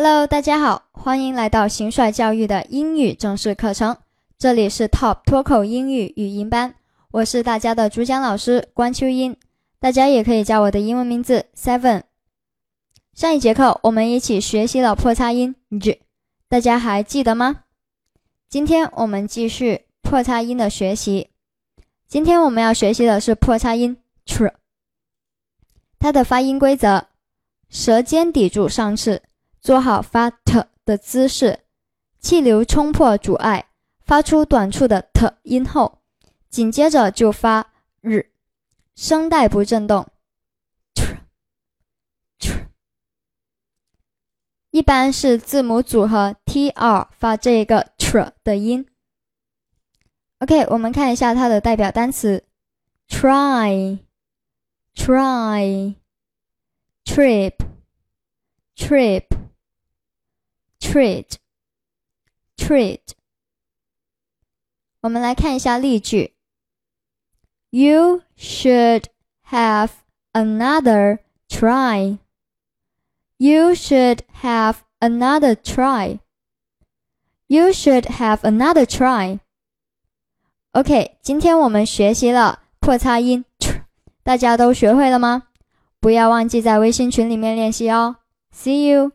Hello，大家好，欢迎来到行帅教育的英语正式课程。这里是 Top 脱口英语语音班，我是大家的主讲老师关秋英，大家也可以叫我的英文名字 Seven。上一节课我们一起学习了破擦音 j，大家还记得吗？今天我们继续破擦音的学习。今天我们要学习的是破擦音 tr，它的发音规则：舌尖抵住上齿。做好发 t 的姿势，气流冲破阻碍，发出短促的 t 音后，紧接着就发日，声带不震动。一般是字母组合 t r 发这个 tr 的音。OK，我们看一下它的代表单词：try，try，trip，trip。Treat, treat。我们来看一下例句。You should have another try. You should have another try. You should have another try. OK，今天我们学习了破擦音，大家都学会了吗？不要忘记在微信群里面练习哦。See you.